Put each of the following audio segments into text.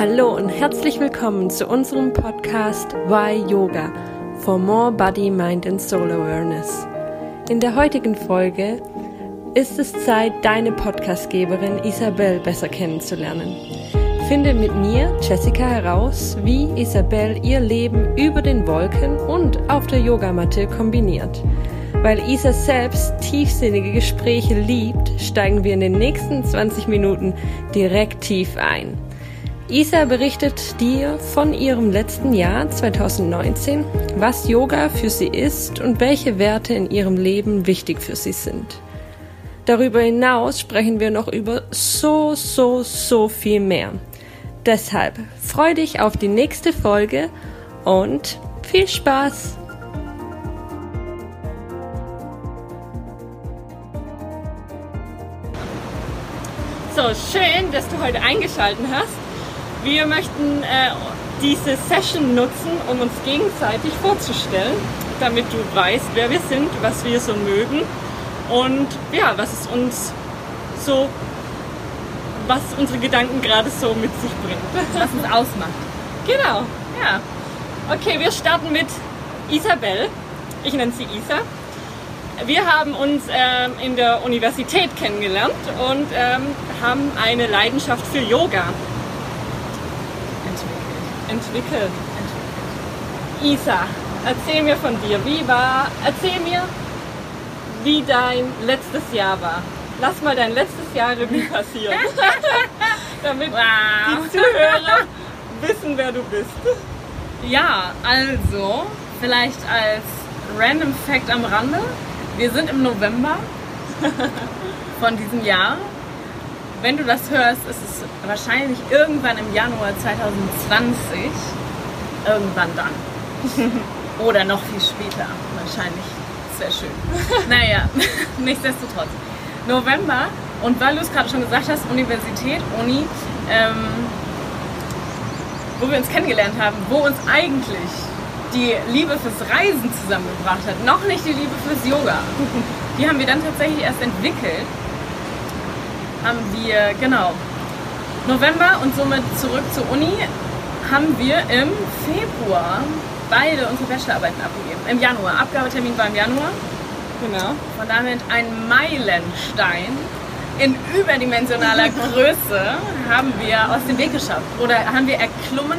Hallo und herzlich willkommen zu unserem Podcast Why Yoga for More Body, Mind and Soul Awareness. In der heutigen Folge ist es Zeit, deine Podcastgeberin Isabel besser kennenzulernen. Finde mit mir, Jessica, heraus, wie Isabel ihr Leben über den Wolken und auf der Yogamatte kombiniert. Weil Isa selbst tiefsinnige Gespräche liebt, steigen wir in den nächsten 20 Minuten direkt tief ein. Isa berichtet dir von ihrem letzten Jahr 2019, was Yoga für sie ist und welche Werte in ihrem Leben wichtig für sie sind. Darüber hinaus sprechen wir noch über so, so, so viel mehr. Deshalb freu dich auf die nächste Folge und viel Spaß! So, schön, dass du heute eingeschaltet hast. Wir möchten äh, diese Session nutzen, um uns gegenseitig vorzustellen, damit du weißt, wer wir sind, was wir so mögen und ja, was es uns so, was unsere Gedanken gerade so mit sich bringt. Was uns ausmacht. Genau, ja. Okay, wir starten mit Isabel. Ich nenne sie Isa. Wir haben uns ähm, in der Universität kennengelernt und ähm, haben eine Leidenschaft für Yoga entwickelt. Isa, erzähl mir von dir. Wie war, erzähl mir, wie dein letztes Jahr war. Lass mal dein letztes Jahr Revue passieren. Damit wow. die Zuhörer wissen, wer du bist. Ja, also, vielleicht als Random Fact am Rande. Wir sind im November von diesem Jahr. Wenn du das hörst, ist es wahrscheinlich irgendwann im Januar 2020. Irgendwann dann. Oder noch viel später. Wahrscheinlich. Sehr schön. naja, nichtsdestotrotz. November. Und weil du es gerade schon gesagt hast, Universität, Uni, ähm, wo wir uns kennengelernt haben, wo uns eigentlich die Liebe fürs Reisen zusammengebracht hat, noch nicht die Liebe fürs Yoga. Die haben wir dann tatsächlich erst entwickelt. Haben wir, genau, November und somit zurück zur Uni, haben wir im Februar beide unsere Bachelorarbeiten abgegeben. Im Januar. Abgabetermin war im Januar. Genau. Von damit ein Meilenstein in überdimensionaler Größe haben wir aus dem Weg geschafft. Oder haben wir erklommen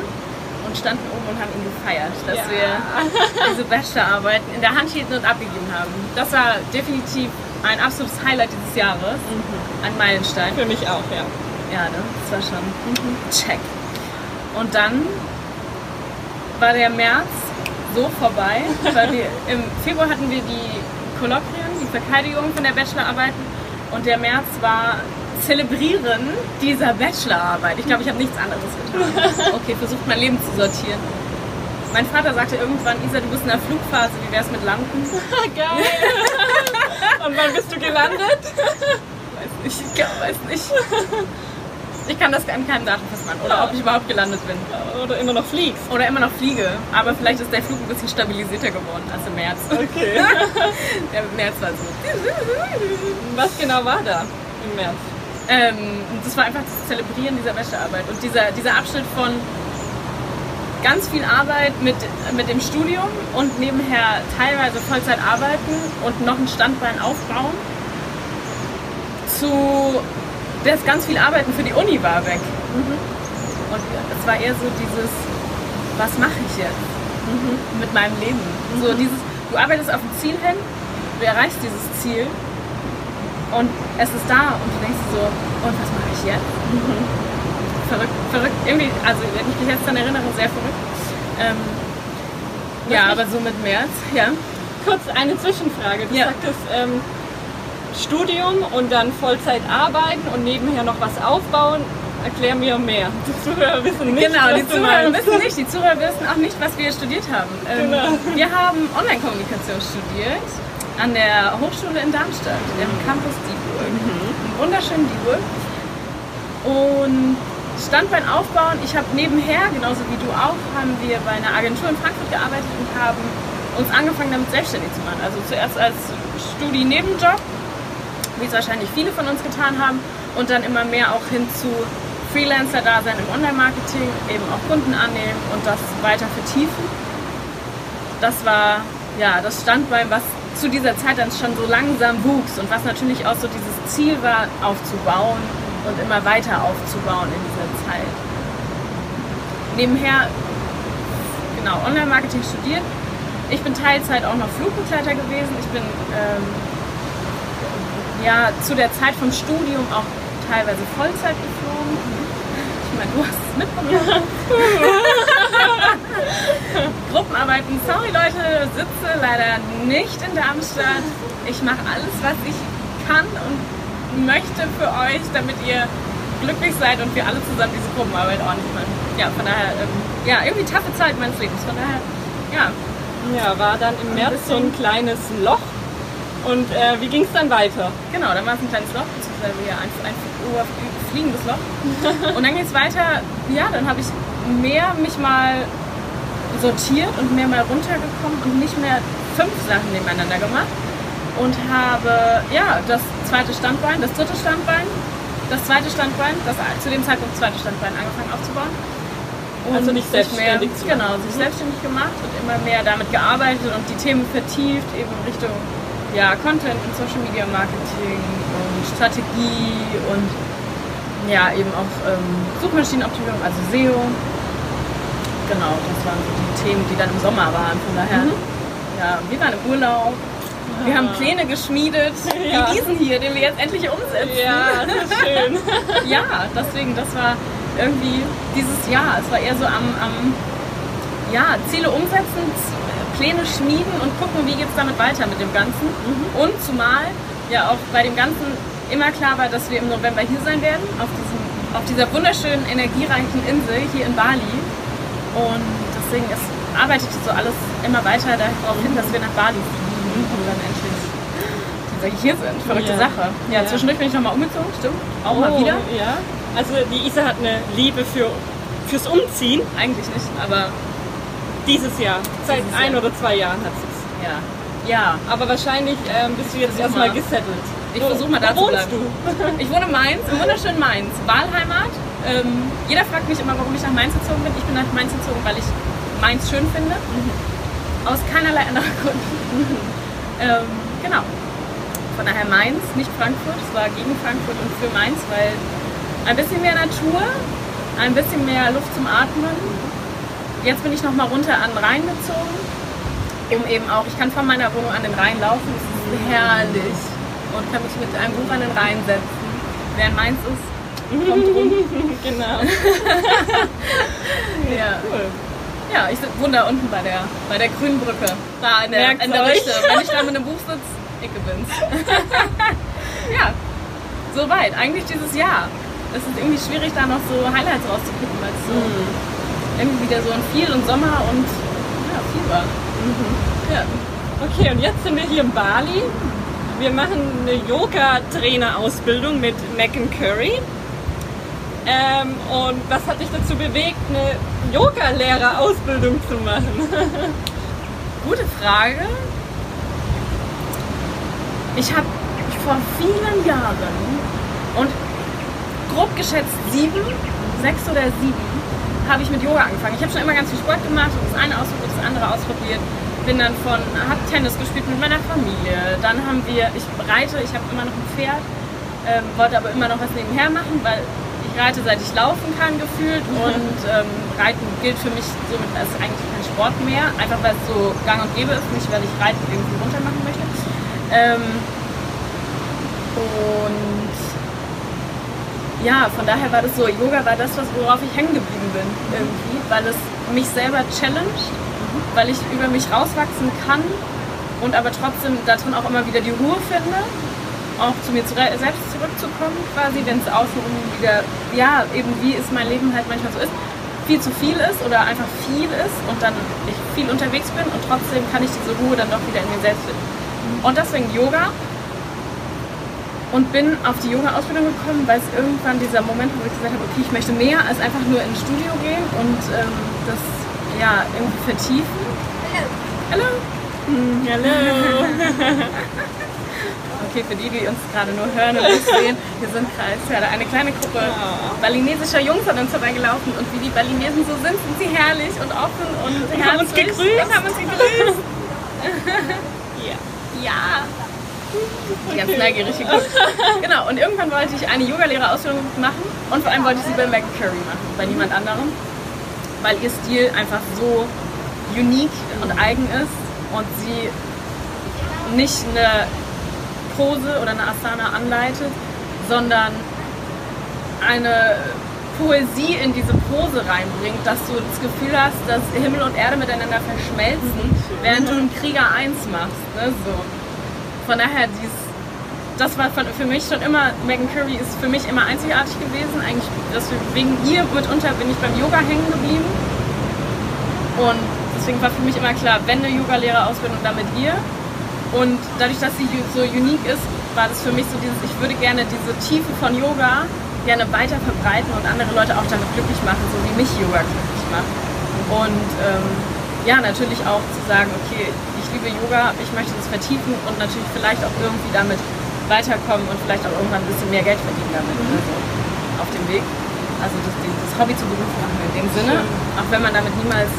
und standen oben und haben ihn gefeiert, dass ja. wir diese Bachelorarbeiten in der Hand hielten und abgegeben haben. Das war definitiv ein absolutes Highlight dieses Jahres. Mhm. Ein Meilenstein. Für mich auch, ja. Ja, ne? Das war schon mhm. check. Und dann war der März so vorbei, weil wir im Februar hatten wir die Kolloquien, die Verteidigung von der Bachelorarbeiten und der März war Zelebrieren dieser Bachelorarbeit. Ich glaube, ich habe nichts anderes getan. Okay, versucht mein Leben zu sortieren. Mein Vater sagte irgendwann, Isa, du bist in der Flugphase, wie wär's mit Landen? Geil! Und wann bist du gelandet? Weiß nicht, ich weiß nicht. Ich kann das an keinem Datum festmachen. Oder ja. ob ich überhaupt gelandet bin. Oder immer noch fliegst. Oder immer noch fliege. Aber vielleicht ist der Flug ein bisschen stabilisierter geworden als im März. Okay. der März war so. Was genau war da im März? Ähm, das war einfach das Zelebrieren dieser Wäschearbeit. Und dieser, dieser Abschnitt von ganz viel Arbeit mit, mit dem Studium und nebenher teilweise Vollzeit arbeiten und noch ein Standbein aufbauen zu das ganz viel Arbeiten für die Uni war weg. Mhm. Und es war eher so dieses, was mache ich jetzt mhm. mit meinem Leben? Mhm. So dieses, du arbeitest auf ein Ziel hin, du erreichst dieses Ziel und es ist da und du denkst so, und was mache ich jetzt? Verrückt, verrückt, irgendwie, also wenn ich mich jetzt daran erinnere, sehr verrückt. Ähm, ja, aber so mit März, ja. Kurz eine Zwischenfrage. Du ja. sagtest, ähm, Studium und dann Vollzeit arbeiten und nebenher noch was aufbauen. Erklär mir mehr. Die Zuhörer wissen nicht, genau, was die Zuhörer wissen nicht. Die Zuhörer wissen auch nicht, was wir studiert haben. Ähm, genau. Wir haben Online-Kommunikation studiert an der Hochschule in Darmstadt, im Campus Dieburg. Mhm. Im wunderschönen Dieburg. Und Standbein aufbauen. Ich habe nebenher, genauso wie du auch, haben wir bei einer Agentur in Frankfurt gearbeitet und haben uns angefangen damit selbstständig zu machen. Also zuerst als Studi-Nebenjob wie es wahrscheinlich viele von uns getan haben, und dann immer mehr auch hin zu Freelancer-Dasein im Online-Marketing, eben auch Kunden annehmen und das weiter vertiefen. Das war ja das Standbein, was zu dieser Zeit dann schon so langsam wuchs und was natürlich auch so dieses Ziel war, aufzubauen und immer weiter aufzubauen in dieser Zeit. Nebenher, genau, Online-Marketing studiert. Ich bin Teilzeit auch noch Flugbegleiter gewesen. Ich bin ähm, ja zu der Zeit vom Studium auch teilweise Vollzeit geflogen. Ich meine, du hast es mitbekommen. Gruppenarbeiten, sorry Leute, sitze leider nicht in Darmstadt. Ich mache alles, was ich kann und möchte für euch, damit ihr glücklich seid und wir alle zusammen diese Gruppenarbeit ordentlich machen. Ja, von daher, ähm, ja, irgendwie taffe Zeit meines Lebens. Von daher, ja. Ja, war dann im März so ein kleines Loch. Und äh, wie ging es dann weiter? Genau, dann war es ein kleines Loch, beziehungsweise ja, ein, ein, fliegendes Loch. und dann ging es weiter, ja, dann habe ich mehr mich mal sortiert und mehr mal runtergekommen und nicht mehr fünf Sachen nebeneinander gemacht. Und habe, ja, das zweite Standbein, das dritte Standbein, das zweite Standbein, das zu dem Zeitpunkt zweite Standbein angefangen aufzubauen. Und also nicht selbstständig mehr, Genau, sich mhm. selbstständig gemacht und immer mehr damit gearbeitet und die Themen vertieft, eben Richtung ja, Content und Social Media Marketing und Strategie und ja, eben auch ähm, Suchmaschinenoptimierung, also SEO. Genau, das waren so die Themen, die dann im Sommer waren. Von daher, mhm. ja, wir waren im Urlaub, wir haben Pläne geschmiedet, ja. wie diesen hier, den wir jetzt endlich umsetzen. Ja, das ist schön. ja, deswegen, das war irgendwie dieses Jahr. Es war eher so am, am ja, Ziele umsetzen, Pläne schmieden und gucken, wie geht es damit weiter mit dem Ganzen. Mhm. Und zumal ja auch bei dem Ganzen immer klar war, dass wir im November hier sein werden, auf, diesem, auf dieser wunderschönen, energiereichen Insel hier in Bali. Und deswegen ist, arbeitet so alles immer weiter darauf hin, dass wir nach Bali fliegen und dann endlich tatsächlich hier sind. Verrückte ja. Sache. Ja, ja, zwischendurch bin ich nochmal umgezogen, stimmt. Auch oh, mal wieder. Ja. Also die Isa hat eine Liebe für, fürs Umziehen. Eigentlich nicht, aber dieses Jahr. Seit dieses ein Jahr. oder zwei Jahren hat sie es. Ja. Ja. Aber wahrscheinlich ähm, bist du jetzt erstmal gesettelt. Ich versuche mal da zu bleiben. du? Ich wohne in Mainz, im wunderschönen Mainz. Wahlheimat. Ähm, jeder fragt mich immer, warum ich nach Mainz gezogen bin. Ich bin nach Mainz gezogen, weil ich Mainz schön finde. Mhm. Aus keinerlei anderen Gründen. Mhm. Ähm, genau. Von daher Mainz, nicht Frankfurt. Es war gegen Frankfurt und für Mainz, weil ein bisschen mehr Natur, ein bisschen mehr Luft zum Atmen. Jetzt bin ich noch mal runter an den Rhein gezogen, um eben auch, ich kann von meiner Wohnung an den Rhein laufen. Es ist herrlich und kann mich mit einem Buch an den Rhein setzen. Wer in Mainz ist, kommt rum. genau. ja. Cool. Ja, ich wohne da unten bei der, bei der grünen Brücke. Da in der, in der Richte. Wenn ich da mit einem Buch sitze, ich bin's. ja, soweit. Eigentlich dieses Jahr. Es ist irgendwie schwierig, da noch so Highlights rauszupicken, weil es so mm. irgendwie wieder so ein viel und Sommer und ja, Fieber. Mhm. Ja. Okay, und jetzt sind wir hier in Bali. Wir machen eine Yoga-Trainer-Ausbildung mit Megan Curry. Ähm, und was hat dich dazu bewegt, eine Yoga-Lehrer-Ausbildung zu machen? Gute Frage. Ich habe vor vielen Jahren und grob geschätzt sieben, sechs oder sieben, habe ich mit Yoga angefangen. Ich habe schon immer ganz viel Sport gemacht und das eine ausprobiert, das andere ausprobiert. Bin dann von, habe Tennis gespielt mit meiner Familie. Dann haben wir, ich reite, ich habe immer noch ein Pferd, ähm, wollte aber immer noch was nebenher machen, weil reite, seit ich laufen kann, gefühlt. Und ähm, Reiten gilt für mich somit als eigentlich kein Sport mehr. Einfach weil es so gang und gäbe ist, nicht weil ich Reiten irgendwie runter machen möchte. Ähm, und ja, von daher war das so, Yoga war das, was, worauf ich hängen geblieben bin irgendwie, weil es mich selber challenged, weil ich über mich rauswachsen kann und aber trotzdem darin auch immer wieder die Ruhe finde auch zu mir selbst zurückzukommen, quasi, wenn es außenrum wieder, ja, eben wie es mein Leben halt manchmal so ist, viel zu viel ist oder einfach viel ist und dann ich viel unterwegs bin und trotzdem kann ich diese Ruhe dann doch wieder in mir selbst finden. Und deswegen Yoga und bin auf die Yoga-Ausbildung gekommen, weil es irgendwann dieser Moment, wo ich gesagt habe, okay, ich möchte mehr als einfach nur ins Studio gehen und ähm, das ja irgendwie vertiefen. Hallo. Hallo. okay, für die, die uns gerade nur hören und nicht sehen, wir sind gerade eine kleine Gruppe balinesischer Jungs an uns vorbeigelaufen und wie die Balinesen so sind, sind sie herrlich und offen und, und haben uns gegrüßt. Und haben uns gegrüßt. ja. Ja. Ganz neugierig geguckt. Genau, und irgendwann wollte ich eine Yogalehrerausbildung machen und vor allem wollte ich sie bei Megan Curry machen, bei niemand anderem, weil ihr Stil einfach so unique und eigen ist und sie nicht eine Pose oder eine Asana anleitet, sondern eine Poesie in diese Pose reinbringt, dass du das Gefühl hast, dass Himmel und Erde miteinander verschmelzen, während du einen Krieger eins machst. Ne? So. Von daher, dies, das war für mich schon immer, Megan Curry ist für mich immer einzigartig gewesen. Eigentlich, wegen ihr mitunter bin ich beim Yoga hängen geblieben. Und deswegen war für mich immer klar, wenn eine Yoga-Lehrerausbildung, dann mit ihr. Und dadurch, dass sie so unique ist, war das für mich so dieses, ich würde gerne diese Tiefe von Yoga gerne weiter verbreiten und andere Leute auch damit glücklich machen, so wie mich Yoga glücklich macht. Und ähm, ja, natürlich auch zu sagen, okay, ich liebe Yoga, ich möchte das vertiefen und natürlich vielleicht auch irgendwie damit weiterkommen und vielleicht auch irgendwann ein bisschen mehr Geld verdienen damit. Mhm. Also auf dem Weg. Also das, das Hobby zu Beruf machen in dem Sinne, auch wenn man damit niemals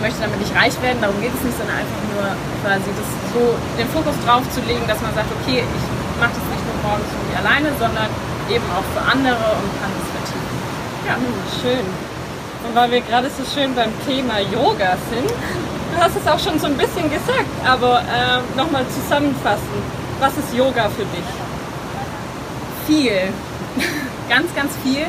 möchte damit nicht reich werden, darum geht es nicht, sondern einfach nur quasi das so den Fokus drauf zu legen, dass man sagt, okay, ich mache das nicht nur morgens für mich alleine, sondern eben auch für andere und kann das vertiefen. Ja, hm, schön. Und weil wir gerade so schön beim Thema Yoga sind, du hast es auch schon so ein bisschen gesagt, aber äh, nochmal zusammenfassen. Was ist Yoga für dich? Viel. ganz, ganz viel.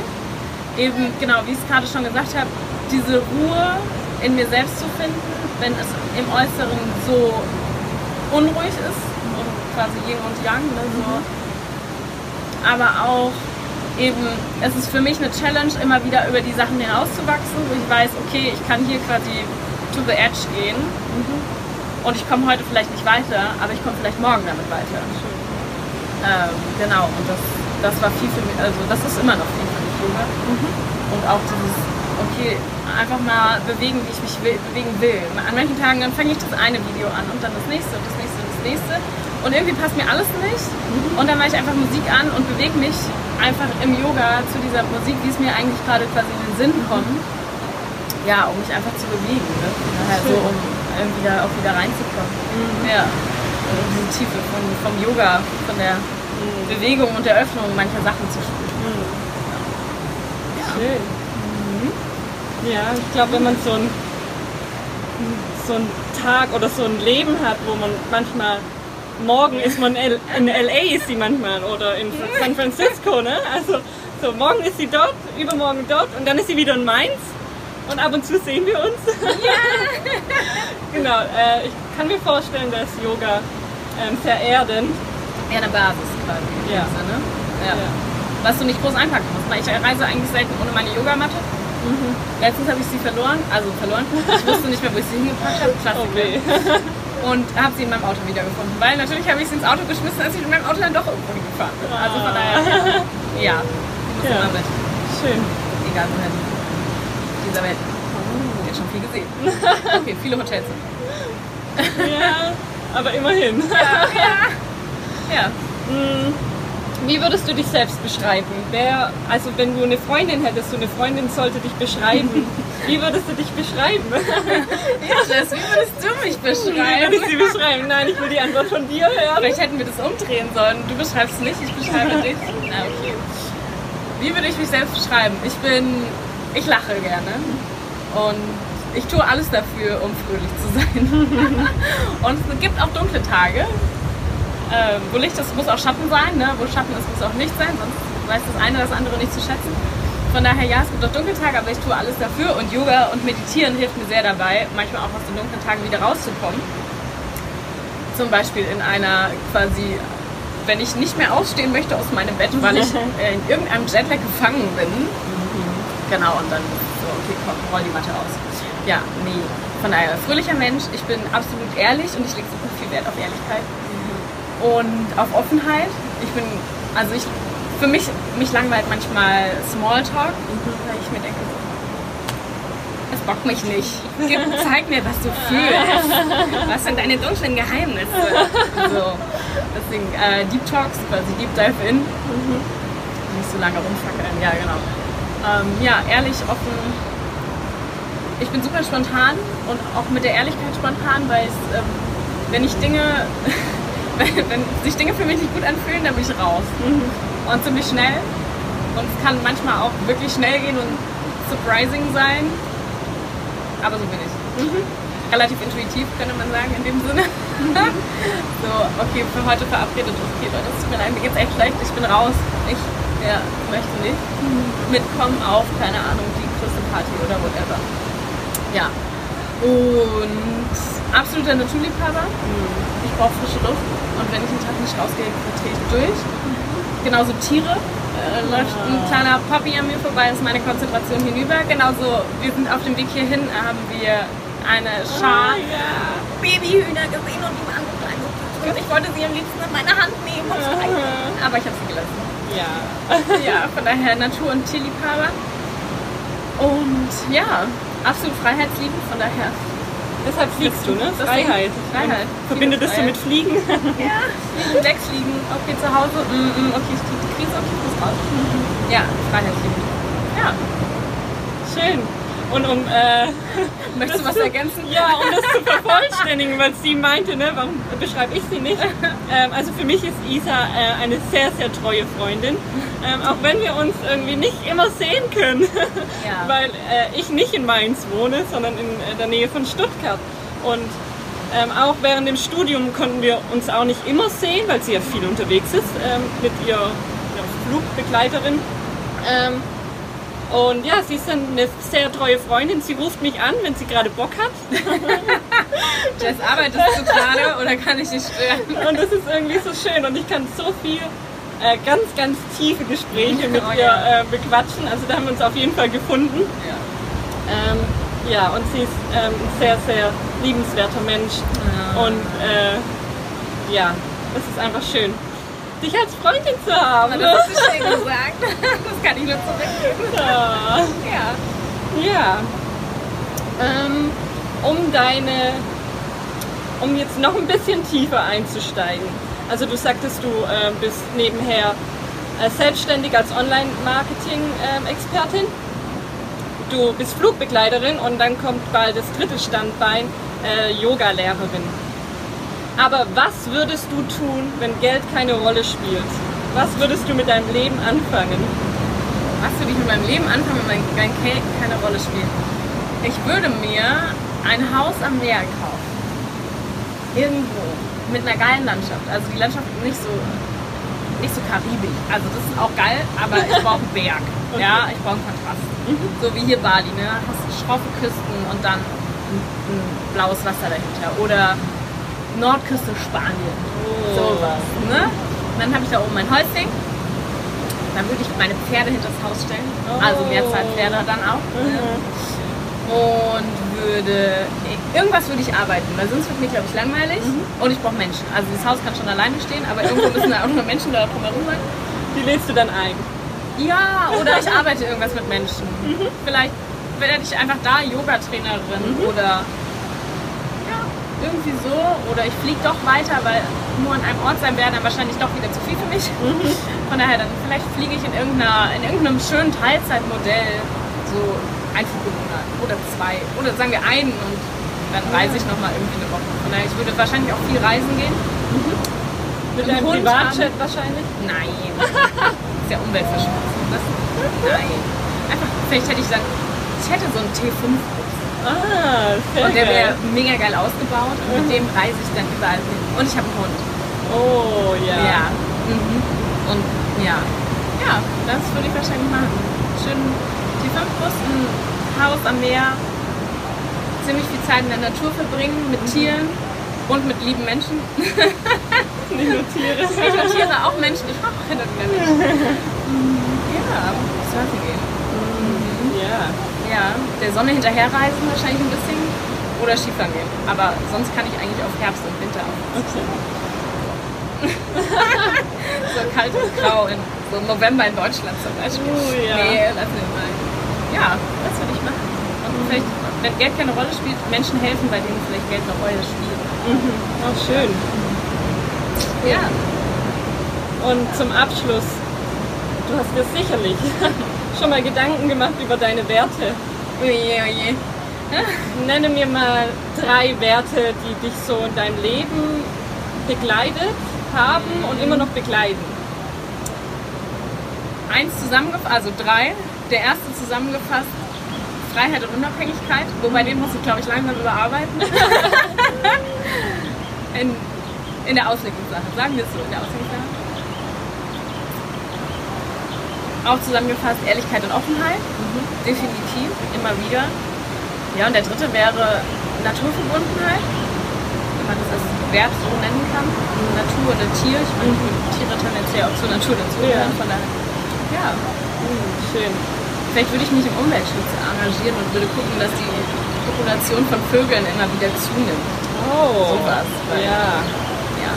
Eben, genau, wie ich es gerade schon gesagt habe, diese Ruhe in mir selbst zu finden, wenn es im Äußeren so unruhig ist und quasi Yin und Yang. Ne, so. Aber auch eben, es ist für mich eine Challenge, immer wieder über die Sachen hinauszuwachsen, wo ich weiß, okay, ich kann hier quasi to the edge gehen mhm. und ich komme heute vielleicht nicht weiter, aber ich komme vielleicht morgen damit weiter. Ähm, genau, und das, das war viel für mich, also das ist immer noch viel für mich. Mhm. Und auch dieses, okay, einfach mal bewegen, wie ich mich will, bewegen will. An manchen Tagen dann fange ich das eine Video an und dann das nächste und das nächste und das nächste. Und irgendwie passt mir alles nicht. Mhm. Und dann mache ich einfach Musik an und bewege mich einfach im Yoga zu dieser Musik, wie es mir eigentlich gerade quasi in den Sinn kommt. Ja, um mich einfach zu bewegen. Ne? Halt so, um irgendwie da auch wieder reinzukommen. Mhm. Ja. Und diese Tiefe von, vom Yoga, von der mhm. Bewegung und der Öffnung mancher Sachen zu spüren. Mhm. Ja. Schön. Ja, ich glaube, wenn man so ein so einen Tag oder so ein Leben hat, wo man manchmal morgen ist man in LA ist sie manchmal oder in San Francisco, ne? Also so morgen ist sie dort, übermorgen dort und dann ist sie wieder in Mainz und ab und zu sehen wir uns. Ja. genau. Äh, ich kann mir vorstellen, dass Yoga ähm, sehr erdend. Ja, eine Basis quasi. Ja. Sinne. Ja. ja. Was du nicht groß einpacken musst, weil ich reise eigentlich selten ohne meine Yogamatte. Mhm. Letztens habe ich sie verloren, also verloren. Ich wusste nicht mehr, wo ich sie hingepackt habe. Klassiker. Oh und habe sie in meinem Auto wiedergefunden. Weil natürlich habe ich sie ins Auto geschmissen, als ich mit meinem Auto dann doch irgendwo hingefahren bin. Also von daher, ja, die muss ja. immer mit. Schön. Egal wohin. Dieser Welt. Oh. Jetzt schon viel gesehen. Okay, viele Hotels. Ja, aber immerhin. Ja, ja. ja. Mm. Wie würdest du dich selbst beschreiben? Wer, also wenn du eine Freundin hättest, so eine Freundin sollte dich beschreiben. Wie würdest du dich beschreiben? Jess, wie würdest du mich beschreiben? Wie würde ich sie beschreiben? Nein, ich will die Antwort von dir hören. Vielleicht hätten wir das umdrehen sollen. Du beschreibst nicht, ich beschreibe dich. Na, okay. Wie würde ich mich selbst beschreiben? Ich bin, ich lache gerne und ich tue alles dafür, um fröhlich zu sein. und es gibt auch dunkle Tage, äh, wo Licht ist, muss auch Schatten sein. Ne? Wo Schatten ist, muss auch Licht sein, sonst weiß das eine das andere nicht zu schätzen. Von daher, ja, es gibt auch Dunkeltage, aber ich tue alles dafür. Und Yoga und Meditieren hilft mir sehr dabei, manchmal auch aus den dunklen Tagen wieder rauszukommen. Zum Beispiel in einer quasi, wenn ich nicht mehr ausstehen möchte aus meinem Bett, weil ich äh, in irgendeinem Jetlag gefangen bin. Mhm. Genau, und dann so, okay, komm, roll die Matte aus. Ja, nee. Von daher, fröhlicher Mensch, ich bin absolut ehrlich und ich lege super viel Wert auf Ehrlichkeit und auf Offenheit. Ich bin, also ich, für mich, mich langweilt manchmal Smalltalk, mhm. weil ich mir denke, es bockt mich nicht. Gib, zeig mir, was du fühlst. Was sind deine dunklen Geheimnisse? So. Deswegen äh, Deep Talks, quasi Deep Dive in. Nicht so lange rumfackeln, ja genau. Ähm, ja, ehrlich, offen. Ich bin super spontan und auch mit der Ehrlichkeit spontan, weil es, ähm, wenn ich Dinge, wenn, wenn sich Dinge für mich nicht gut anfühlen, dann bin ich raus. Und ziemlich schnell. Und es kann manchmal auch wirklich schnell gehen und surprising sein. Aber so bin ich. Relativ intuitiv, könnte man sagen, in dem Sinne. so, okay, für heute verabredet. Okay, Leute, es tut mir leid, mir geht's echt schlecht. Ich bin raus. Ich ja, möchte nicht mitkommen auf, keine Ahnung, die größte Party oder whatever. Ja. Und absoluter Naturliebhaber. Ich brauche frische Luft. Und wenn ich einen Tag nicht rausgehe, drehe ich durch. Genauso Tiere. Äh, läuft ein kleiner Puppy an mir vorbei, ist meine Konzentration hinüber. Genauso, wir sind auf dem Weg hierhin, haben wir eine Schar Babyhühner gesehen und die waren so klein. Und ich wollte sie am liebsten in meine Hand nehmen und streicheln. Aber ich habe sie gelassen. Ja. Ja, von daher Natur- und Tierliebhaber. Und ja, absolut freiheitsliebend, von daher. Deshalb fliegst du, ne? Freiheit. Freiheit. Verbindet das du mit Fliegen? Ja, fliegen, wegfliegen, okay, zu Hause, mm, mm, okay, ich krieg die Krise, okay, ich muss raus. Ja, freiheitsliebend. Ja, Schön. Und um, äh, möchtest du was zu- ergänzen? Ja, um das zu vervollständigen, weil sie meinte, ne, warum beschreibe ich sie nicht? Ähm, also für mich ist Isa äh, eine sehr, sehr treue Freundin. Ähm, auch wenn wir uns irgendwie nicht immer sehen können, Ja. weil äh, ich nicht in Mainz wohne, sondern in äh, der Nähe von Stuttgart. Und ähm, auch während dem Studium konnten wir uns auch nicht immer sehen, weil sie ja viel unterwegs ist ähm, mit ihrer, ihrer Flugbegleiterin. Ähm, und ja, sie ist eine sehr treue Freundin. Sie ruft mich an, wenn sie gerade Bock hat. Jess, arbeitest du gerade oder kann ich dich stören? Und das ist irgendwie so schön. Und ich kann so viel äh, ganz, ganz tiefe Gespräche mit Oh ihr ja. äh, bequatschen. Also da haben wir uns auf jeden Fall gefunden. Ja. Ähm, ja, und sie ist ähm, ein sehr, sehr liebenswerter Mensch. Ja. Und äh, ja, das ist einfach schön, dich als Freundin zu haben. Das hast du schön gesagt. Das kann ich nur zurückgeben. Ja. Ja. Ja. Ähm, um deine, um jetzt noch ein bisschen tiefer einzusteigen. Also du sagtest, du äh, bist nebenher äh, selbstständig als Online-Marketing-Expertin. du bist Flugbegleiterin und dann kommt bald das dritte Standbein, äh, Yoga-Lehrerin. Aber was würdest du tun, wenn Geld keine Rolle spielt? Was würdest du mit deinem Leben anfangen? Was würde ich mit meinem Leben anfangen, wenn mein, Geld keine Rolle spielt? Ich würde mir ein Haus am Meer kaufen. Irgendwo. Mit einer geilen Landschaft. Also die Landschaft nicht so, nicht so karibisch. Also das ist auch geil, aber ich brauche einen Berg. Ja, ich brauche einen Kontrast. So wie hier Bali, ne? Hast schroffe Küsten und dann ein, ein blaues Wasser dahinter. Oder Nordküste Spanien. Sowas, ne? Und dann habe ich da oben mein Häuschen. Dann würde ich meine Pferde hinter das Haus stellen. Also Mehrzahl Pferde dann auch. Ne? Und würde. Irgendwas würde ich arbeiten, weil sonst wird mir, glaube ich, langweilig. Und ich brauche Menschen. Also das Haus kann schon alleine stehen, aber irgendwo müssen da auch noch Menschen da drumherum sein. Die lädst du dann ein. Ja, oder ich arbeite irgendwas mit Menschen. Vielleicht werde ich einfach da Yoga-Trainerin oder ja, irgendwie so. Oder ich fliege doch weiter, weil nur an einem Ort sein wäre dann wahrscheinlich doch wieder zu viel für mich. Von daher, dann vielleicht fliege ich in, irgendeiner, in irgendeinem schönen Teilzeitmodell so ein Flugmonat oder zwei oder sagen wir einen und dann reise ich nochmal irgendwie eine Woche. Von daher, ich würde wahrscheinlich auch viel reisen gehen. Mit Im deinem Hund Privatjet wahrscheinlich? Nein. Das ist ja Umweltverschmutzung. Das, nein. Einfach, vielleicht hätte ich gesagt, ich hätte so einen T5-Bus. Ah, sehr Und der wäre mega geil ausgebaut und mit dem reise ich dann überall hin. Und ich habe einen Hund. Oh, ja. Ja. Mhm. Und ja. Ja, das würde ich wahrscheinlich machen. Schön T5-Bus, ein Haus am Meer, ziemlich viel Zeit in der Natur verbringen, mit Tieren und mit lieben Menschen. Nicht nur Tiere. Ich und Tiere, auch Menschen. Ich mache auch hin und wieder Menschen. Ja, surfen gehen. Ja. Ja, der Sonne hinterherreisen wahrscheinlich ein bisschen oder Skifahren gehen. Aber sonst kann ich eigentlich auf Herbst und Winter auch. Okay. So kalt und grau in so im November in Deutschland zum Beispiel. Oh, ja. Nee, lass mir mal. Ja, das würde ich machen. Und vielleicht, wenn Geld keine Rolle spielt, Menschen helfen, bei denen vielleicht Geld eine Rolle spielt. Auch schön. Ja. Und zum Abschluss, du hast dir sicherlich schon mal Gedanken gemacht über deine Werte. Oje, oje. Nenne mir mal drei Werte, die dich so in deinem Leben begleitet haben und immer noch begleiten. Eins zusammengefasst, also drei. Der erste zusammengefasst, Freiheit und Unabhängigkeit. Wobei den musst du, glaube ich, langsam überarbeiten. in, in der Auslegungssache, sagen wir es so, in der Auslegungssache. Auch zusammengefasst Ehrlichkeit und Offenheit. Definitiv, immer wieder. Ja, und der dritte wäre Naturverbundenheit. Wenn man das als Wert so nennen kann. Natur oder Tier. Ich meine, Tiere tendenziell auch zur Natur dazu. Ja. Von daher, ja. Hm, schön. Vielleicht würde ich mich im Umweltschutz engagieren und würde gucken, dass die Population von Vögeln immer wieder zunimmt. Oh, Sowas. Ja, Ja,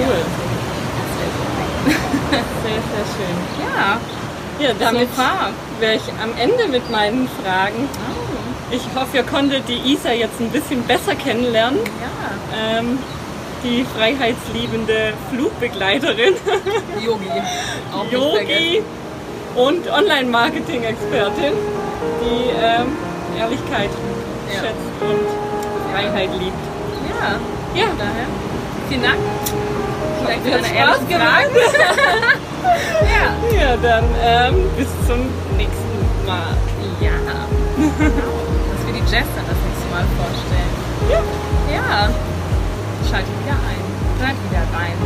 cool. so. Sehr, sehr schön. Ja, Ja, damit wäre ich am Ende mit meinen Fragen. Oh, Ich hoffe, ihr konntet die Isa jetzt ein bisschen besser kennenlernen. ja. Ähm, die freiheitsliebende Flugbegleiterin, Yogi. Auch Yogi und Online-Marketing-Expertin, die ähm, Ehrlichkeit Ja. schätzt und Freiheit liebt. Ja, Ja, von daher. Vielen Dank. Vielen Dank für deine ehrlichen Fragen. ja. ja dann ähm, bis zum nächsten Mal. Ja. Dass wir die Jester das nächste Mal vorstellen. Ja. Ja. Schaltet wieder ein. Hört wieder rein.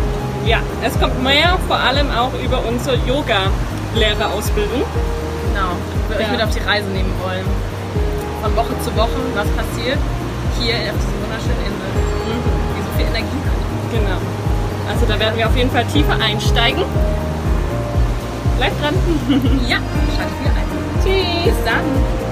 Ja, es kommt mehr, vor allem auch über unsere Yoga-Lehrerausbildung. Genau. Wir euch Ja. mit auf die Reise nehmen wollen. Von Woche zu Woche, was passiert hier auf dieser wunderschönen Insel. Die so viel Energie hat. Genau. Also da werden wir auf jeden Fall tiefer einsteigen. Bleibt dran. Ja, schaltet wieder ein. Tschüss. Bis dann.